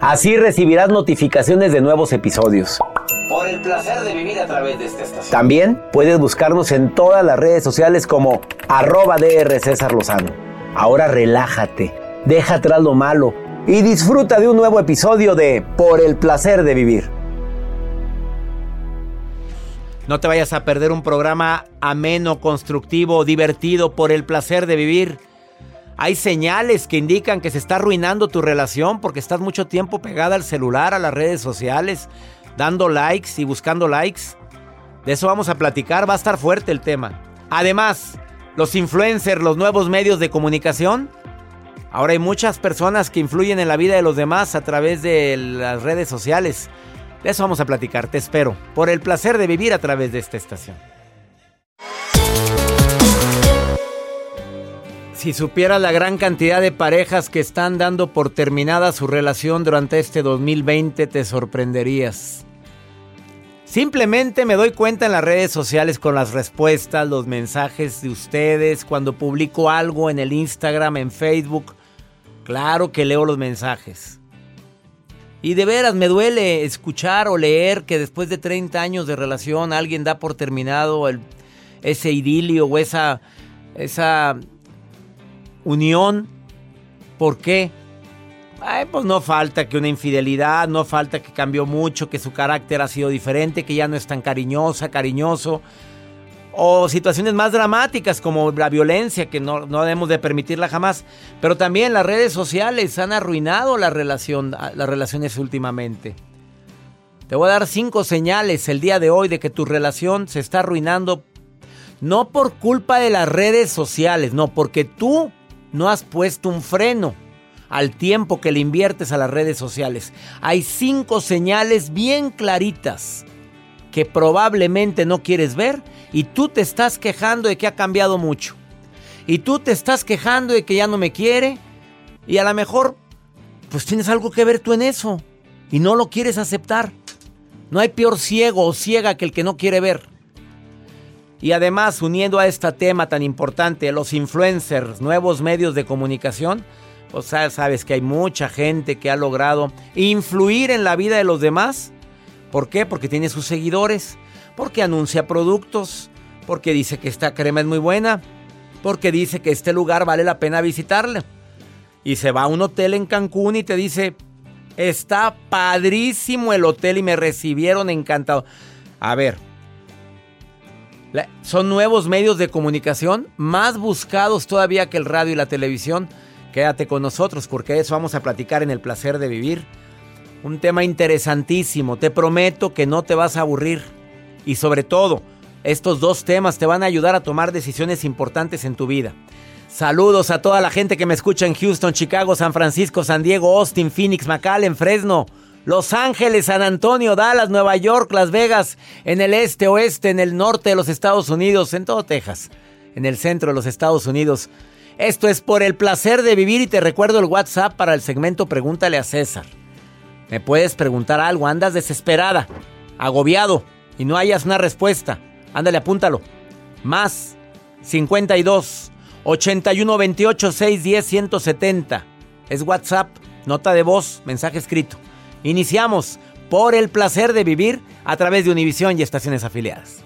Así recibirás notificaciones de nuevos episodios. Por el placer de vivir a través de esta estación. También puedes buscarnos en todas las redes sociales como arroba DR César Lozano. Ahora relájate, deja atrás lo malo y disfruta de un nuevo episodio de Por el placer de vivir. No te vayas a perder un programa ameno, constructivo, divertido por el placer de vivir. Hay señales que indican que se está arruinando tu relación porque estás mucho tiempo pegada al celular, a las redes sociales, dando likes y buscando likes. De eso vamos a platicar, va a estar fuerte el tema. Además, los influencers, los nuevos medios de comunicación. Ahora hay muchas personas que influyen en la vida de los demás a través de las redes sociales. De eso vamos a platicar, te espero, por el placer de vivir a través de esta estación. Si supieras la gran cantidad de parejas que están dando por terminada su relación durante este 2020, te sorprenderías. Simplemente me doy cuenta en las redes sociales con las respuestas, los mensajes de ustedes, cuando publico algo en el Instagram, en Facebook. Claro que leo los mensajes. Y de veras me duele escuchar o leer que después de 30 años de relación alguien da por terminado ese idilio o esa, esa unión. ¿Por qué? Pues no falta que una infidelidad, no falta que cambió mucho, que su carácter ha sido diferente, que ya no es tan cariñosa, cariñoso. O situaciones más dramáticas como la violencia, que no, no debemos de permitirla jamás. Pero también las redes sociales han arruinado la relación, las relaciones últimamente. Te voy a dar cinco señales el día de hoy de que tu relación se está arruinando. No por culpa de las redes sociales, no, porque tú no has puesto un freno al tiempo que le inviertes a las redes sociales. Hay cinco señales bien claritas que probablemente no quieres ver y tú te estás quejando de que ha cambiado mucho. Y tú te estás quejando de que ya no me quiere y a lo mejor pues tienes algo que ver tú en eso y no lo quieres aceptar. No hay peor ciego o ciega que el que no quiere ver. Y además, uniendo a este tema tan importante, los influencers, nuevos medios de comunicación, sea, sabes que hay mucha gente que ha logrado influir en la vida de los demás. ¿Por qué? Porque tiene sus seguidores, porque anuncia productos, porque dice que esta crema es muy buena, porque dice que este lugar vale la pena visitarle. Y se va a un hotel en Cancún y te dice, está padrísimo el hotel y me recibieron encantado. A ver, son nuevos medios de comunicación, más buscados todavía que el radio y la televisión. Quédate con nosotros porque eso vamos a platicar en el placer de vivir. Un tema interesantísimo, te prometo que no te vas a aburrir. Y sobre todo, estos dos temas te van a ayudar a tomar decisiones importantes en tu vida. Saludos a toda la gente que me escucha en Houston, Chicago, San Francisco, San Diego, Austin, Phoenix, McAllen, Fresno, Los Ángeles, San Antonio, Dallas, Nueva York, Las Vegas, en el este, oeste, en el norte de los Estados Unidos, en todo Texas, en el centro de los Estados Unidos. Esto es por el placer de vivir y te recuerdo el WhatsApp para el segmento Pregúntale a César. Me puedes preguntar algo, andas desesperada, agobiado y no hayas una respuesta. Ándale, apúntalo. Más 52 81 28 610 170. Es WhatsApp, nota de voz, mensaje escrito. Iniciamos por el placer de vivir a través de Univisión y estaciones afiliadas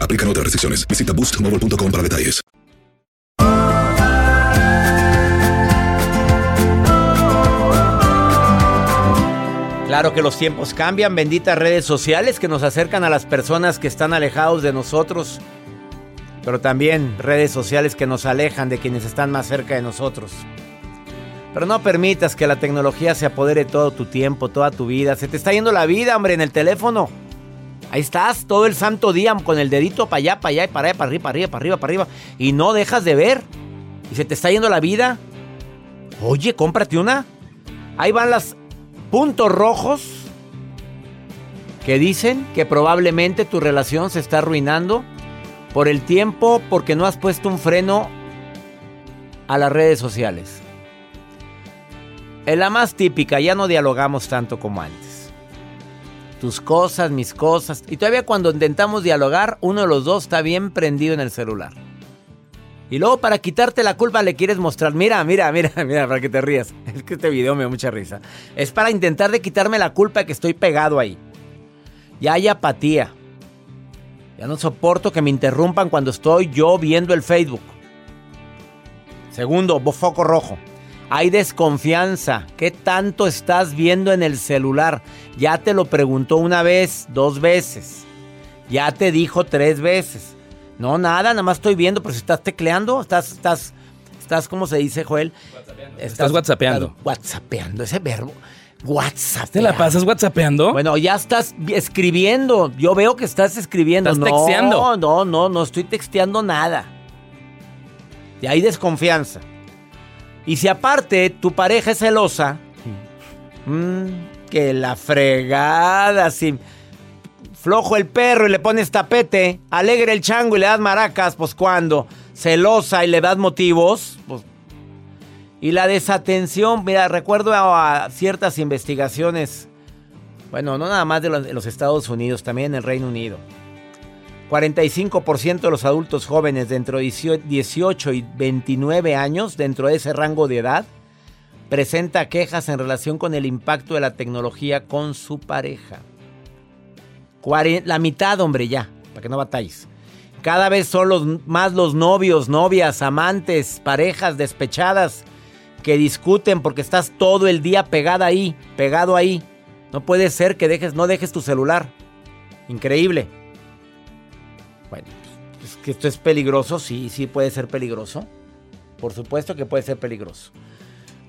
Aplican otras restricciones. Visita boostmobile.com para detalles. Claro que los tiempos cambian, benditas redes sociales que nos acercan a las personas que están alejados de nosotros, pero también redes sociales que nos alejan de quienes están más cerca de nosotros. Pero no permitas que la tecnología se apodere todo tu tiempo, toda tu vida. Se te está yendo la vida, hombre, en el teléfono. Ahí estás todo el santo día con el dedito para allá, para allá, para allá, para arriba, para arriba, para arriba, para arriba. Y no dejas de ver. Y se te está yendo la vida. Oye, cómprate una. Ahí van los puntos rojos que dicen que probablemente tu relación se está arruinando por el tiempo porque no has puesto un freno a las redes sociales. En la más típica, ya no dialogamos tanto como antes tus cosas, mis cosas. Y todavía cuando intentamos dialogar, uno de los dos está bien prendido en el celular. Y luego para quitarte la culpa le quieres mostrar, mira, mira, mira, mira, para que te rías. Es que este video me da mucha risa. Es para intentar de quitarme la culpa que estoy pegado ahí. Ya hay apatía. Ya no soporto que me interrumpan cuando estoy yo viendo el Facebook. Segundo, foco rojo. Hay desconfianza. ¿Qué tanto estás viendo en el celular? Ya te lo preguntó una vez, dos veces. Ya te dijo tres veces. No, nada, nada más estoy viendo, pero si estás tecleando, estás, estás, estás, ¿cómo se dice, Joel? Estás, estás whatsappeando. whatsappeando, ese verbo. WhatsApp. ¿Te la pasas whatsappeando? Bueno, ya estás escribiendo. Yo veo que estás escribiendo. ¿Estás no, texteando? No, no, no estoy texteando nada. Y hay desconfianza. Y si aparte tu pareja es celosa, mm, que la fregada, si flojo el perro y le pones tapete, alegre el chango y le das maracas, pues cuando celosa y le das motivos, pues. Y la desatención, mira, recuerdo a, ciertas investigaciones, bueno, no nada más de los, de los Estados Unidos, también en el Reino Unido. 45% de los adultos jóvenes de entre 18 y 29 años, dentro de ese rango de edad, presenta quejas en relación con el impacto de la tecnología con su pareja. La mitad, hombre, ya, para que no batalles. Cada vez son los, más los novios, novias, amantes, parejas despechadas que discuten porque estás todo el día pegada ahí, pegado ahí. No puede ser que dejes, no dejes tu celular. Increíble. Bueno, es que esto es peligroso, sí, sí puede ser peligroso. Por supuesto que puede ser peligroso.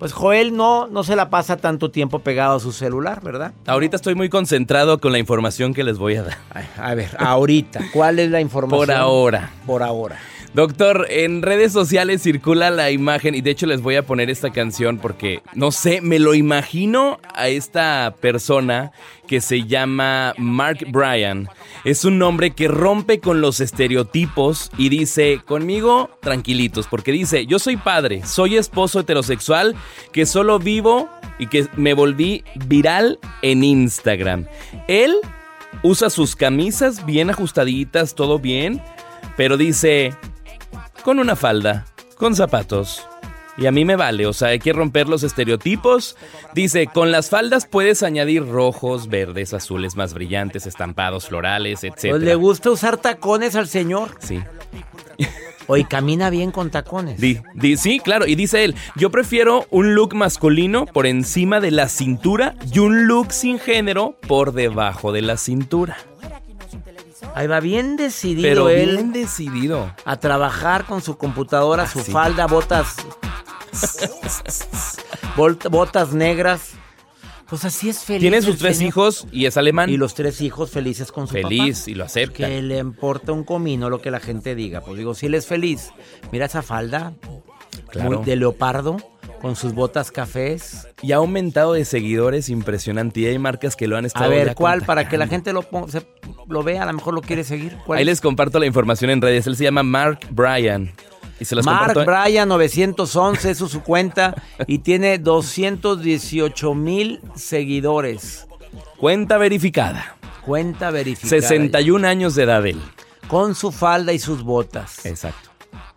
Pues Joel no, no se la pasa tanto tiempo pegado a su celular, ¿verdad? Ahorita estoy muy concentrado con la información que les voy a dar. A ver, ahorita, ¿cuál es la información? Por ahora. Por ahora. Doctor, en redes sociales circula la imagen y de hecho les voy a poner esta canción porque, no sé, me lo imagino a esta persona que se llama Mark Bryan. Es un hombre que rompe con los estereotipos y dice, conmigo tranquilitos, porque dice, yo soy padre, soy esposo heterosexual que solo vivo y que me volví viral en Instagram. Él usa sus camisas bien ajustaditas, todo bien, pero dice, con una falda, con zapatos. Y a mí me vale, o sea, hay que romper los estereotipos. Dice, con las faldas puedes añadir rojos, verdes, azules más brillantes, estampados, florales, etc. Pues le gusta usar tacones al señor. Sí. Hoy camina bien con tacones. Di- di- sí, claro, y dice él, yo prefiero un look masculino por encima de la cintura y un look sin género por debajo de la cintura. Ahí va bien decidido Pero él bien decidido. a trabajar con su computadora, su Así. falda, botas. botas negras. Pues así es feliz. Tiene sus tres señor. hijos y es alemán. Y los tres hijos felices con su Feliz papá. y lo acepta. Que le importa un comino lo que la gente diga. Pues digo, si él es feliz. Mira esa falda Claro. muy de leopardo con sus botas cafés. Y ha aumentado de seguidores impresionante. Y hay marcas que lo han estado A ver, ya ¿cuál? Para que la gente lo, se- lo vea, a lo mejor lo quiere seguir. ¿Cuál Ahí es? les comparto la información en redes. Él se llama Mark Bryan. Y se los Mark comparto. Bryan 911, eso es su cuenta. y tiene 218 mil seguidores. Cuenta verificada. Cuenta verificada. 61 años de edad él. Con su falda y sus botas. Exacto.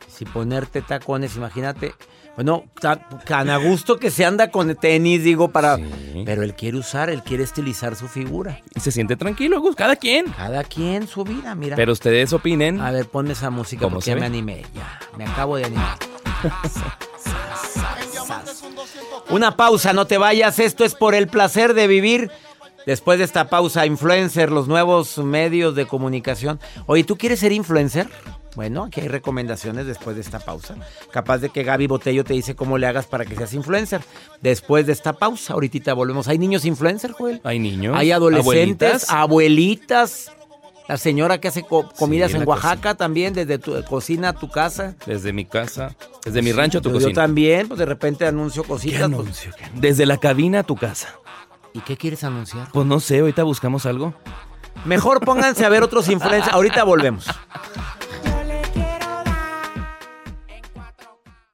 Si ponerte tacones, imagínate. Bueno, ta- tan a gusto que se anda con tenis, digo, para. Sí. Pero él quiere usar, él quiere estilizar su figura. Y se siente tranquilo, Gus, cada quien. Cada quien su vida, mira. Pero ustedes opinen. A ver, ponme esa música ¿Cómo porque ya me animé. Ya, me acabo de animar. Una pausa, no te vayas. Esto es por el placer de vivir. Después de esta pausa, influencer, los nuevos medios de comunicación. Oye, ¿tú quieres ser influencer? Bueno, aquí hay recomendaciones después de esta pausa. Capaz de que Gaby Botello te dice cómo le hagas para que seas influencer. Después de esta pausa, ahorita volvemos. ¿Hay niños influencer, Joel? Hay niños. Hay adolescentes, abuelitas. abuelitas. La señora que hace co- comidas Sí, en Oaxaca también, desde tu cocina a tu casa. Desde mi casa. Desde mi rancho a tu Yo, yo cocina. también, pues de repente anuncio ¿Qué cositas. pues, anuncio? ¿Qué? Desde la cabina a tu casa. ¿Y qué quieres anunciar? Pues no sé, ahorita buscamos algo. Mejor pónganse a ver otros influencers. Ahorita volvemos.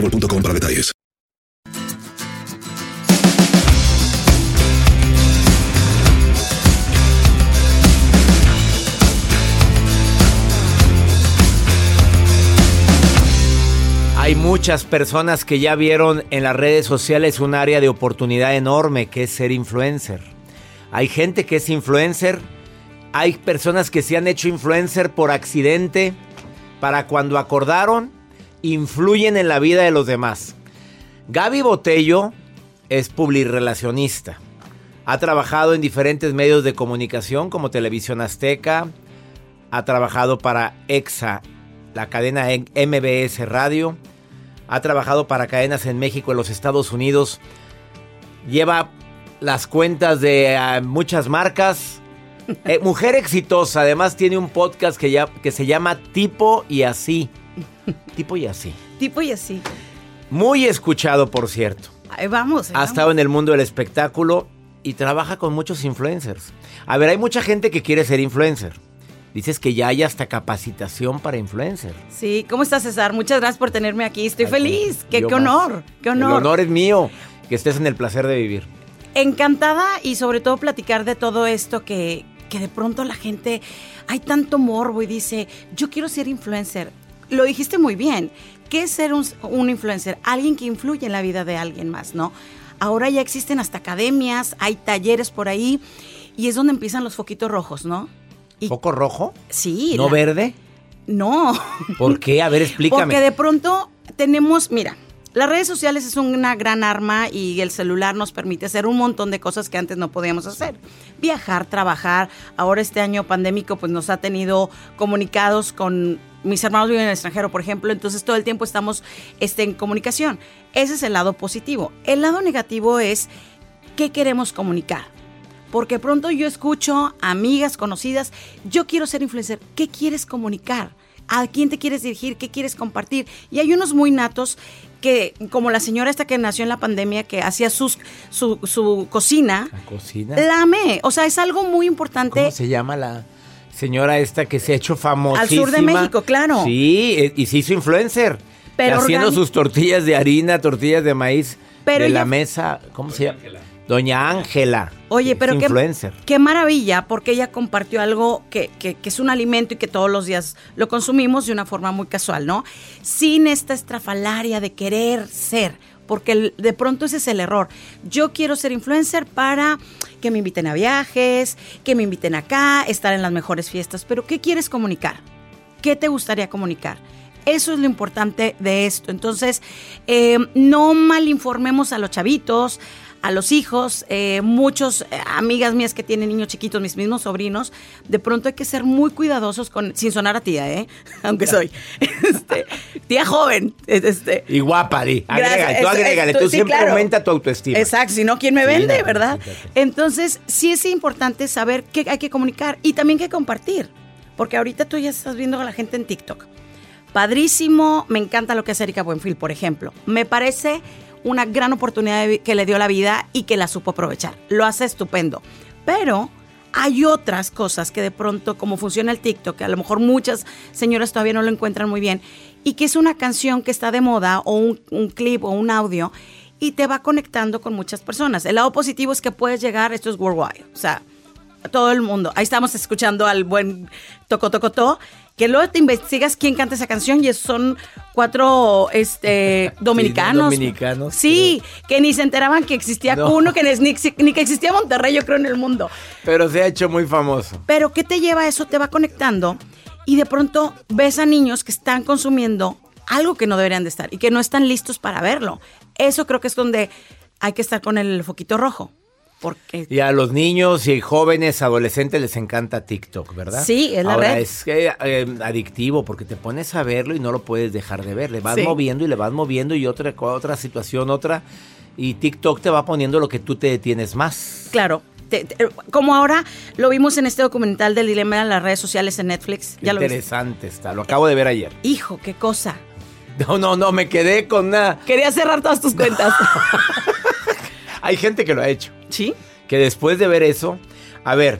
boostmobile.com para detalles. Hay muchas personas que ya vieron en las redes sociales un área de oportunidad enorme que es ser influencer. Hay gente que es influencer, hay personas que se han hecho influencer por accidente, para cuando acordaron, influyen en la vida de los demás. Gaby Botello es publirelacionista. Ha trabajado en diferentes medios de comunicación como Televisión Azteca, ha trabajado para EXA, la cadena MBS Radio, ha trabajado para cadenas en México, en los Estados Unidos, lleva las cuentas de ah, muchas marcas. Eh, mujer exitosa, además tiene un podcast que, ya, que se llama Tipo y Así. Tipo y Así. Tipo y así. Muy escuchado, por cierto. Ahí vamos. ahí Ha vamos. estado en el mundo del espectáculo y trabaja con muchos influencers. A ver, hay mucha gente que quiere ser influencer. Dices que ya hay hasta capacitación para influencer. Sí, ¿cómo estás, César? Muchas gracias por tenerme aquí. Estoy Ay, feliz. Qué, más. honor, qué honor. El honor es mío que estés en el placer de vivir. Encantada y sobre todo platicar de todo esto que, que de pronto la gente, hay tanto morbo y dice, yo quiero ser influencer. Lo dijiste muy bien. ¿Qué es ser un, un influencer? Alguien que influye en la vida de alguien más, ¿no? Ahora ya existen hasta academias, hay talleres por ahí y es donde empiezan los foquitos rojos, ¿no? Y- ¿Foco rojo? Sí. ¿No la- verde? No. ¿Por qué? A ver, explícame. Porque de pronto tenemos, mira, las redes sociales es una gran arma y el celular nos permite hacer un montón de cosas que antes no podíamos hacer. Viajar, trabajar. Ahora este año pandémico pues nos ha tenido comunicados con mis hermanos viven en el extranjero, por ejemplo, entonces todo el tiempo estamos este, en comunicación. Ese es el lado positivo. El lado negativo es qué queremos comunicar. Porque pronto yo escucho amigas conocidas, yo quiero ser influencer, ¿qué quieres comunicar? ¿A quién te quieres dirigir? ¿Qué quieres compartir? Y hay unos muy natos que, como la señora esta que nació en la pandemia, que hacía sus, su, su cocina, ¿La cocina? la amé. O sea, es algo muy importante. ¿Cómo se llama la señora esta que se ha hecho famosísima? Al sur de México, claro. Sí, eh, y se hizo influencer. Pero haciendo sus tortillas de harina, tortillas de maíz Pero de ella- la mesa, ¿cómo se llama? Doña Ángela. Oye, pero qué, qué maravilla, porque ella compartió algo que, que- que es un alimento y que todos los días lo consumimos de una forma muy casual, ¿no? Sin esta estrafalaria de querer ser, porque de pronto ese es el error. Yo quiero ser influencer para que me inviten a viajes, que me inviten acá, estar en las mejores fiestas, pero ¿qué quieres comunicar? ¿Qué te gustaría comunicar? Eso es lo importante de esto. Entonces, eh, no malinformemos a los chavitos, a los hijos, eh, muchos eh, amigas mías que tienen niños chiquitos, mis mismos sobrinos, de pronto hay que ser muy cuidadosos con, sin sonar a tía, ¿eh? Aunque soy este, tía joven. Este, Y guapa, di. Agrégale, tú agrégale. Tú sí, siempre claro. aumenta tu autoestima. Exacto, si no, ¿quién me vende, verdad? Entonces, sí es importante saber qué hay que comunicar y también qué compartir. Porque ahorita tú ya estás viendo a la gente en TikTok. Padrísimo, me encanta lo que hace Erika Buenfil, por ejemplo. Me parece una gran oportunidad que le dio la vida y que la supo aprovechar. Lo hace estupendo. Pero hay otras cosas que de pronto, como funciona el TikTok, que a lo mejor muchas señoras todavía no lo encuentran muy bien, y que es una canción que está de moda o un, clip o un audio y te va conectando con muchas personas. El lado positivo es que puedes llegar, esto es worldwide, o sea, a todo el mundo. Ahí estamos escuchando al buen Toco Toco To, que luego te investigas quién canta esa canción y son cuatro este, dominicanos. dominicanos, Sí, que ni se enteraban que existía No. uno, que ni, ni- ni que existía Monterrey, yo creo, en el mundo. Pero se ha hecho muy famoso. Pero ¿qué te lleva a eso? Te va conectando y de pronto ves a niños que están consumiendo algo que no deberían de estar y que no están listos para verlo. Eso creo que es donde hay que estar con el foquito rojo. Porque Y a los niños y jóvenes, adolescentes les encanta TikTok, ¿verdad? Sí, es la Ahora, red. es que, eh, adictivo porque te pones a verlo y no lo puedes dejar de ver. Le vas Sí. moviendo y le vas moviendo y otra, otra situación, otra. Y TikTok te va poniendo lo que tú te detienes más. Claro. te- te- como ahora lo vimos en este documental del dilema de las redes sociales en Netflix. Ya lo viste. Interesante está. Lo acabo de ver ayer. Hijo, qué cosa. No, no, no, me quedé con una... Quería cerrar todas tus cuentas. Hay gente que lo ha hecho. ¿Sí? que después de ver eso, a ver,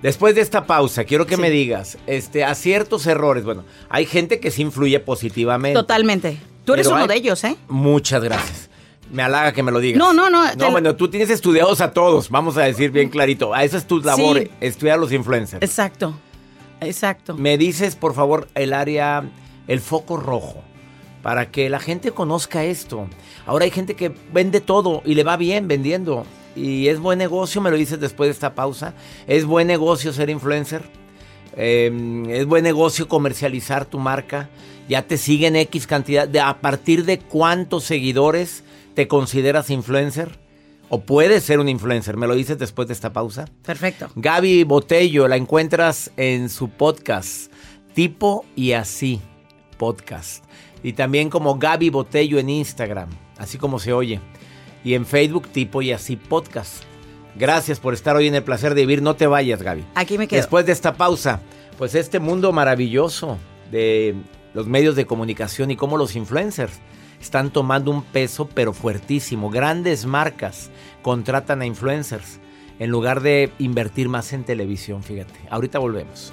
después de esta pausa, quiero que Sí. me digas, este, a ciertos errores, bueno, hay gente que sí influye positivamente. Totalmente. Tú eres uno de ellos, ¿eh? Muchas gracias. Me halaga que me lo digas. No, no, no, No, bueno, tú tienes estudiados a todos, vamos a decir bien clarito. A esa es tu labor, Sí. estudiar a los influencers. Exacto. Exacto. Me dices, por favor, el área, el foco rojo, para que la gente conozca esto. Ahora hay gente que vende todo y le va bien vendiendo. Y es buen negocio, me lo dices después de esta pausa. Es buen negocio ser influencer. Eh, es buen negocio comercializar tu marca. Ya te siguen X cantidad. De, ¿A partir de cuántos seguidores te consideras influencer? ¿O puedes ser un influencer? Me lo dices después de esta pausa. Perfecto. Gaby Botello, la encuentras en su podcast, Tipo y Así Podcast. Y también como Gaby Botello en Instagram, así como se oye. Y en Facebook, Tipo y Así Podcast. Gracias por estar hoy en el placer de vivir. No te vayas, Gaby. Aquí me quedo. Después de esta pausa, pues este mundo maravilloso de los medios de comunicación y cómo los influencers están tomando un peso pero fuertísimo. Grandes marcas contratan a influencers en lugar de invertir más en televisión, fíjate. Ahorita volvemos.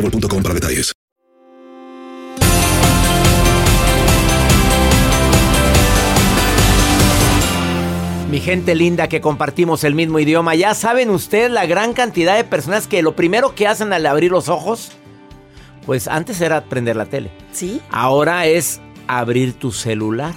boostmobile.com para detalles. Mi gente linda que compartimos el mismo idioma, ya saben ustedes la gran cantidad de personas que lo primero que hacen al abrir los ojos, pues antes era prender la tele. ¿Sí? Ahora es abrir tu celular.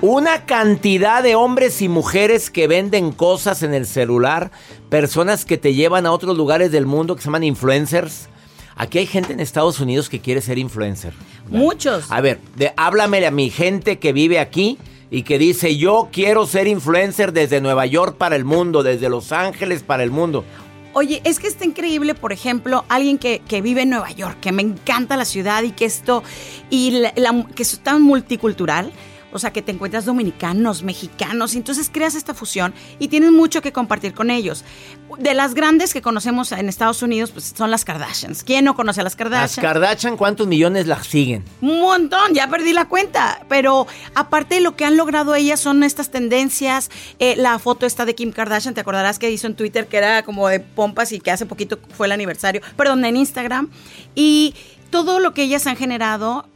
Una cantidad de hombres y mujeres que venden cosas en el celular, personas que te llevan a otros lugares del mundo que se llaman influencers. Aquí hay gente en Estados Unidos que quiere ser influencer. Muchos. A ver, de, háblame a mi gente que vive aquí y que dice, yo quiero ser influencer desde Nueva York para el mundo, desde Los Ángeles para el mundo. Oye, es que está increíble, por ejemplo, alguien que, que vive en Nueva York, que me encanta la ciudad y que esto, y la- la- que es tan multicultural. O sea, que te encuentras dominicanos, mexicanos, y entonces creas esta fusión y tienes mucho que compartir con ellos. De las grandes que conocemos en Estados Unidos, pues son las Kardashians. ¿Quién no conoce a las Las Kardashians? Kardashian, ¿cuántos millones las siguen? Un montón, ya perdí la cuenta. Pero aparte de lo que han logrado ellas son estas tendencias. Eh, la foto esta de Kim Kardashian, te acordarás que hizo en Twitter que era como de pompas y que hace poquito fue el aniversario, perdón, en Instagram. Y todo lo que ellas han generado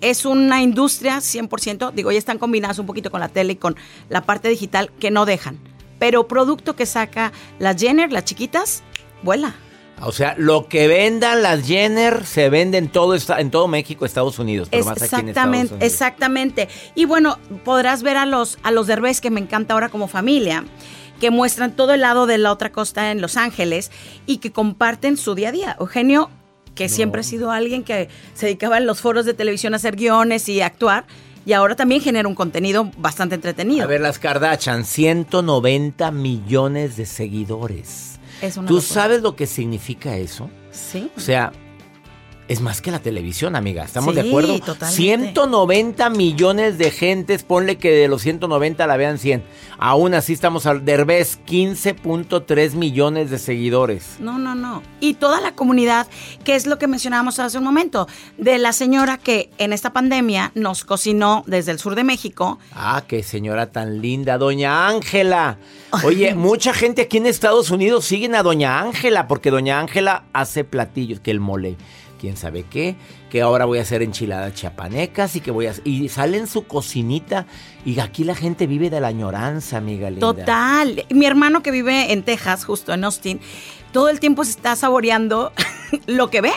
es una industria 100%, digo, ya están combinadas un poquito con la tele y con la parte digital que no dejan. Pero producto que saca las Jenner, las chiquitas, vuela. O sea, lo que vendan las Jenner se vende en todo, en todo México, Estados Unidos. Pero Es más aquí en Estados exactamente, Unidos. exactamente. Y bueno, podrás ver a los a los Derbez que me encanta ahora como familia, que muestran todo el lado de la otra costa en Los Ángeles y que comparten su día a día. Eugenio, que siempre ha sido alguien que se dedicaba en los foros de televisión a hacer guiones y actuar, y ahora también genera un contenido bastante entretenido. A ver, las Kardashian, 190 millones de seguidores. Es una ¿Tú locura. sabes lo que significa eso? Sí. O sea, es más que la televisión, amiga. ¿Estamos Sí, de acuerdo? totalmente. 190 millones de gentes. Ponle que de los 190 la vean 100. Aún así estamos al Derbez, 15.3 millones de seguidores. No, no, no. Y toda la comunidad, que es lo que mencionábamos hace un momento, de la señora que en esta pandemia nos cocinó desde el sur de México. Ah, qué señora tan linda, doña Ángela. Oye, mucha gente aquí en Estados Unidos siguen a doña Ángela porque doña Ángela hace platillos, que el mole, quién sabe qué, que ahora voy a hacer enchiladas chiapanecas y que voy a y sale en su cocinita y aquí la gente vive de la añoranza, amiga. Total. Mi hermano que vive en Texas, justo en Austin, todo el tiempo se está saboreando lo que ve.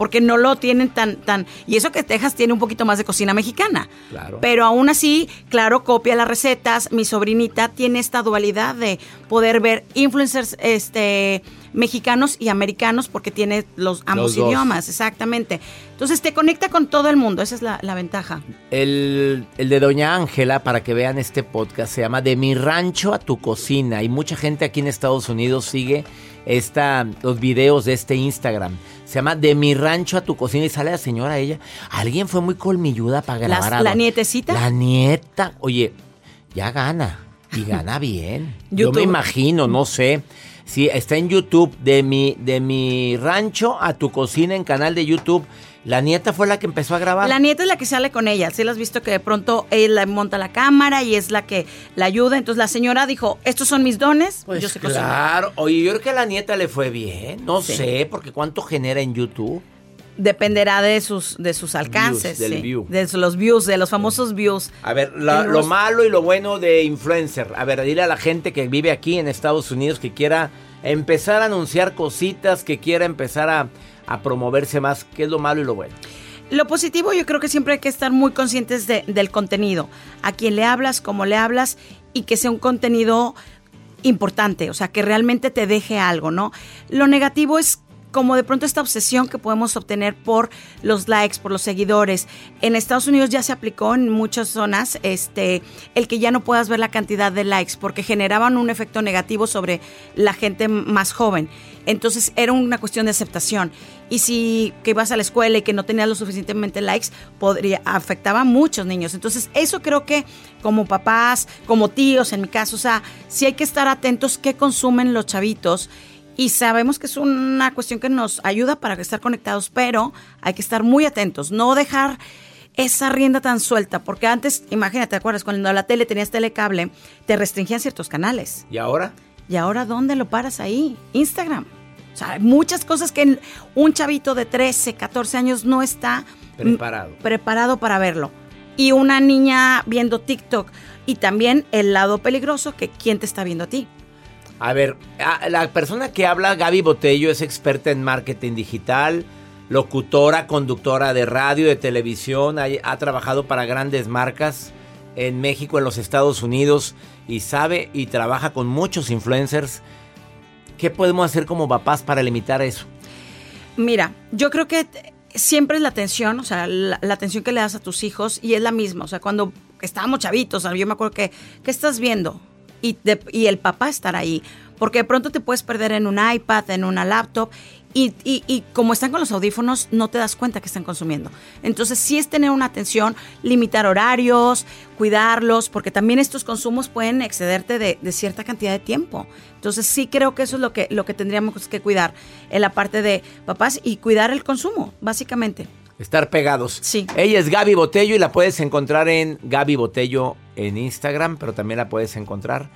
Porque no lo tienen tan, tan. Y eso que Texas tiene un poquito más de cocina mexicana. Claro. Pero aún así, claro, copia las recetas. Mi sobrinita tiene esta dualidad de poder ver influencers este, mexicanos y americanos porque tiene los ambos Los idiomas, exactamente. Entonces te conecta con todo el mundo, esa es la, la ventaja. El, el de Doña Ángela, para que vean este podcast, se llama De mi rancho a tu cocina. Y mucha gente aquí en Estados Unidos sigue esta, los videos de este Instagram. Se llama De mi rancho a tu cocina y sale la señora ella. Alguien fue muy colmilluda para Las- grabar. a la nietecita. La nieta. Oye, ya gana. Y gana bien. Yo me imagino, no sé. Sí, está en YouTube. De mi, de mi rancho a tu cocina en canal de YouTube. La nieta fue la que empezó a grabar. La nieta es la que sale con ella. Sí, la has visto que de pronto él monta la cámara y es la que la ayuda. Entonces la señora dijo: Estos son mis dones. Pues yo sé cocinar". claro, oye, yo creo que a la nieta le fue bien, no Sí. sé, porque cuánto genera en YouTube. Dependerá de sus, de sus alcances. del sí. view. De los views, de los famosos views. A ver, la- lo malo y lo bueno de influencer. A ver, dile a la gente que vive aquí en Estados Unidos que quiera empezar a anunciar cositas, que quiera empezar a, a promoverse más, qué es lo malo y lo bueno. Lo positivo, yo creo que siempre hay que estar muy conscientes de- del contenido. A quién le hablas, cómo le hablas y que sea un contenido importante, o sea, que realmente te deje algo, ¿no? Lo negativo es como de pronto esta obsesión que podemos obtener por los likes, por los seguidores. En Estados Unidos ya se aplicó en muchas zonas este el que ya no puedas ver la cantidad de likes porque generaban un efecto negativo sobre la gente más joven. Entonces era una cuestión de aceptación. Y si que ibas a la escuela y que no tenías lo suficientemente likes, podría afectaba a muchos niños. Entonces, eso creo que como papás, como tíos en mi caso, o sea, sí hay que estar atentos qué consumen los chavitos y sabemos que es una cuestión que nos ayuda para estar conectados, pero hay que estar muy atentos, no dejar esa rienda tan suelta, porque antes, imagínate, ¿te acuerdas? Cuando la tele tenías telecable, te restringían ciertos canales. ¿Y ahora? ¿Y ahora dónde lo paras ahí? Instagram. O sea, hay muchas cosas que un chavito de 13, 14 años no está Preparado. preparado para verlo. Y una niña viendo TikTok. Y también el lado peligroso que quién te está viendo a ti. A ver, la persona que habla, Gaby Botello, es experta en marketing digital, locutora, conductora de radio, de televisión, ha, ha trabajado para grandes marcas. en México, en los Estados Unidos, y sabe y trabaja con muchos influencers. ¿Qué podemos hacer como papás para limitar eso? Mira, yo creo que siempre es la atención, o sea, la, la atención que le das a tus hijos y es la misma. O sea, cuando estábamos chavitos, yo me acuerdo que, ¿qué estás viendo? Y, y el papá estar ahí. Porque de pronto te puedes perder en un iPad, en una laptop. Y, y- y como están con los audífonos, no te das cuenta que están consumiendo. Entonces, sí es tener una atención, limitar horarios, cuidarlos, porque también estos consumos pueden excederte de, de cierta cantidad de tiempo. Entonces, sí creo que eso es lo que, lo que tendríamos que cuidar en la parte de papás y cuidar el consumo, básicamente. Estar pegados. Sí. Ella es Gaby Botello y la puedes encontrar en Gaby Botello en Instagram, pero también la puedes encontrar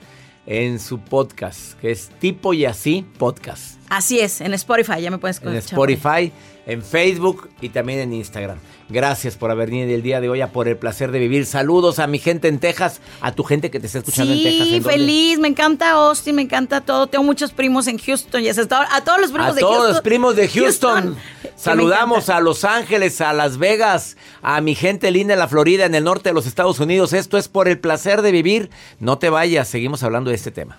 en su podcast, que es Tipo y Así Podcast. Así es, en Spotify, ya me puedes En escuchar ahí. Spotify, en Facebook y también en Instagram. Gracias por haber venido el día de hoy a por el placer de vivir. Saludos a mi gente en Texas, a tu gente que te está escuchando en Texas. Sí, ¿en feliz, me encanta Austin, me encanta todo. Tengo muchos primos en Houston y has estado- a todos los primos A de todos Houston. los primos de Houston. Saludamos a Los Ángeles, a Las Vegas, a mi gente linda en la Florida, en el norte de los Estados Unidos. Esto es por el placer de vivir. No te vayas, seguimos hablando de este tema.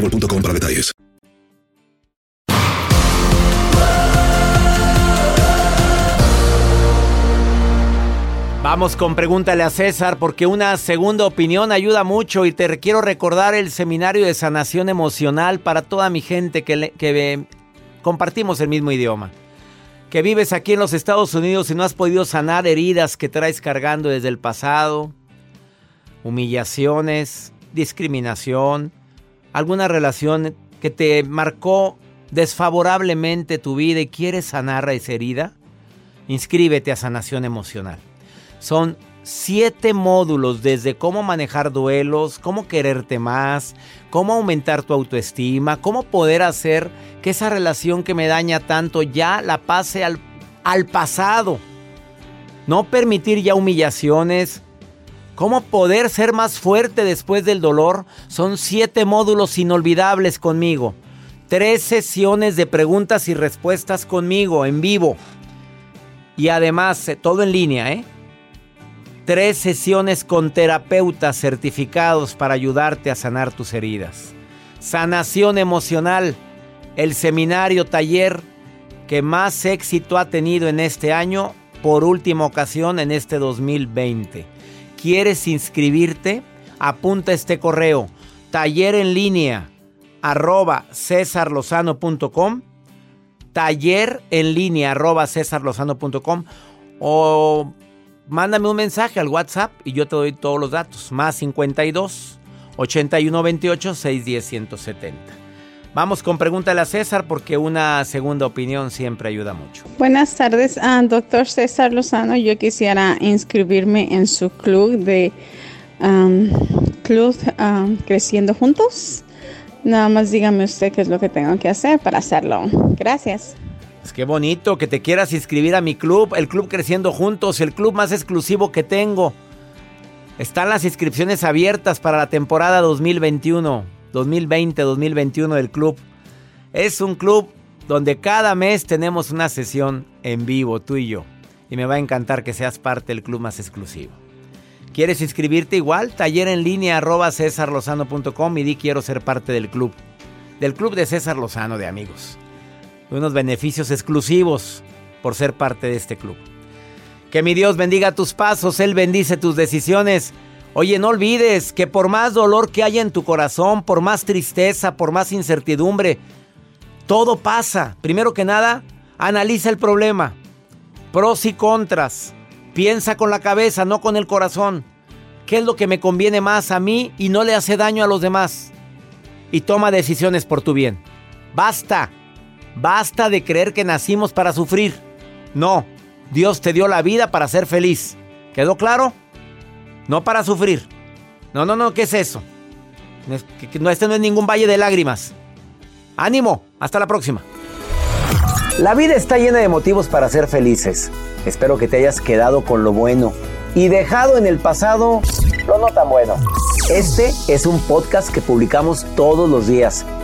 para detalles. Vamos con pregúntale a César porque una segunda opinión ayuda mucho y te quiero recordar el seminario de sanación emocional para toda mi gente que, que eh, compartimos el mismo idioma. Que vives aquí en los Estados Unidos y no has podido sanar heridas que traes cargando desde el pasado, humillaciones, discriminación, alguna relación que te marcó desfavorablemente tu vida y quieres sanar esa herida, inscríbete a sanación emocional. Son siete módulos desde cómo manejar duelos, cómo quererte más, cómo aumentar tu autoestima, cómo poder hacer que esa relación que me daña tanto ya la pase al, al pasado. No permitir ya humillaciones. Cómo poder ser más fuerte después del dolor. Son siete módulos inolvidables conmigo. Tres sesiones de preguntas y respuestas conmigo en vivo. Y además, eh, todo en línea, ¿eh? Tres sesiones con terapeutas certificados para ayudarte a sanar tus heridas. Sanación emocional, el seminario taller que más éxito ha tenido en este año, por última ocasión en este 2020. ¿Quieres inscribirte? Apunta este correo, taller en línea, arroba cesarlozano.com, taller en línea, arroba cesarlozano.com o mándame un mensaje al WhatsApp y yo te doy todos los datos. Más 52 81 28 610 170. Vamos con pregúntale a César porque una segunda opinión siempre ayuda mucho. Buenas tardes, ah, doctor César Lozano. Yo quisiera inscribirme en su club de um, Club Creciendo Juntos. Nada más dígame usted qué es lo que tengo que hacer para hacerlo. Gracias. Es que bonito que te quieras inscribir a mi club, el club Creciendo Juntos, el club más exclusivo que tengo. Están las inscripciones abiertas para la temporada 2021. 2020-2021 del club. Es un club donde cada mes tenemos una sesión en vivo, tú y yo. Y me va a encantar que seas parte del club más exclusivo. ¿Quieres inscribirte igual? Taller en línea arroba cesarlozano.com y di quiero ser parte del club. Del club de César Lozano de amigos. Unos beneficios exclusivos por ser parte de este club. Que mi Dios bendiga tus pasos, Él bendice tus decisiones. Oye, no olvides que por más dolor que haya en tu corazón, por más tristeza, por más incertidumbre, todo pasa. Primero que nada, analiza el problema. Pros y contras. Piensa con la cabeza, no con el corazón. ¿Qué es lo que me conviene más a mí y no le hace daño a los demás? Y toma decisiones por tu bien. Basta. Basta de creer que nacimos para sufrir. No, Dios te dio la vida para ser feliz. ¿Quedó claro? No para sufrir. No, no, no, ¿qué es eso? No, este no es ningún valle de lágrimas. Ánimo, hasta la próxima. La vida está llena de motivos para ser felices. Espero que te hayas quedado con lo bueno y dejado en el pasado lo no tan bueno. Este es un podcast que publicamos todos los días,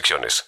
restricciones.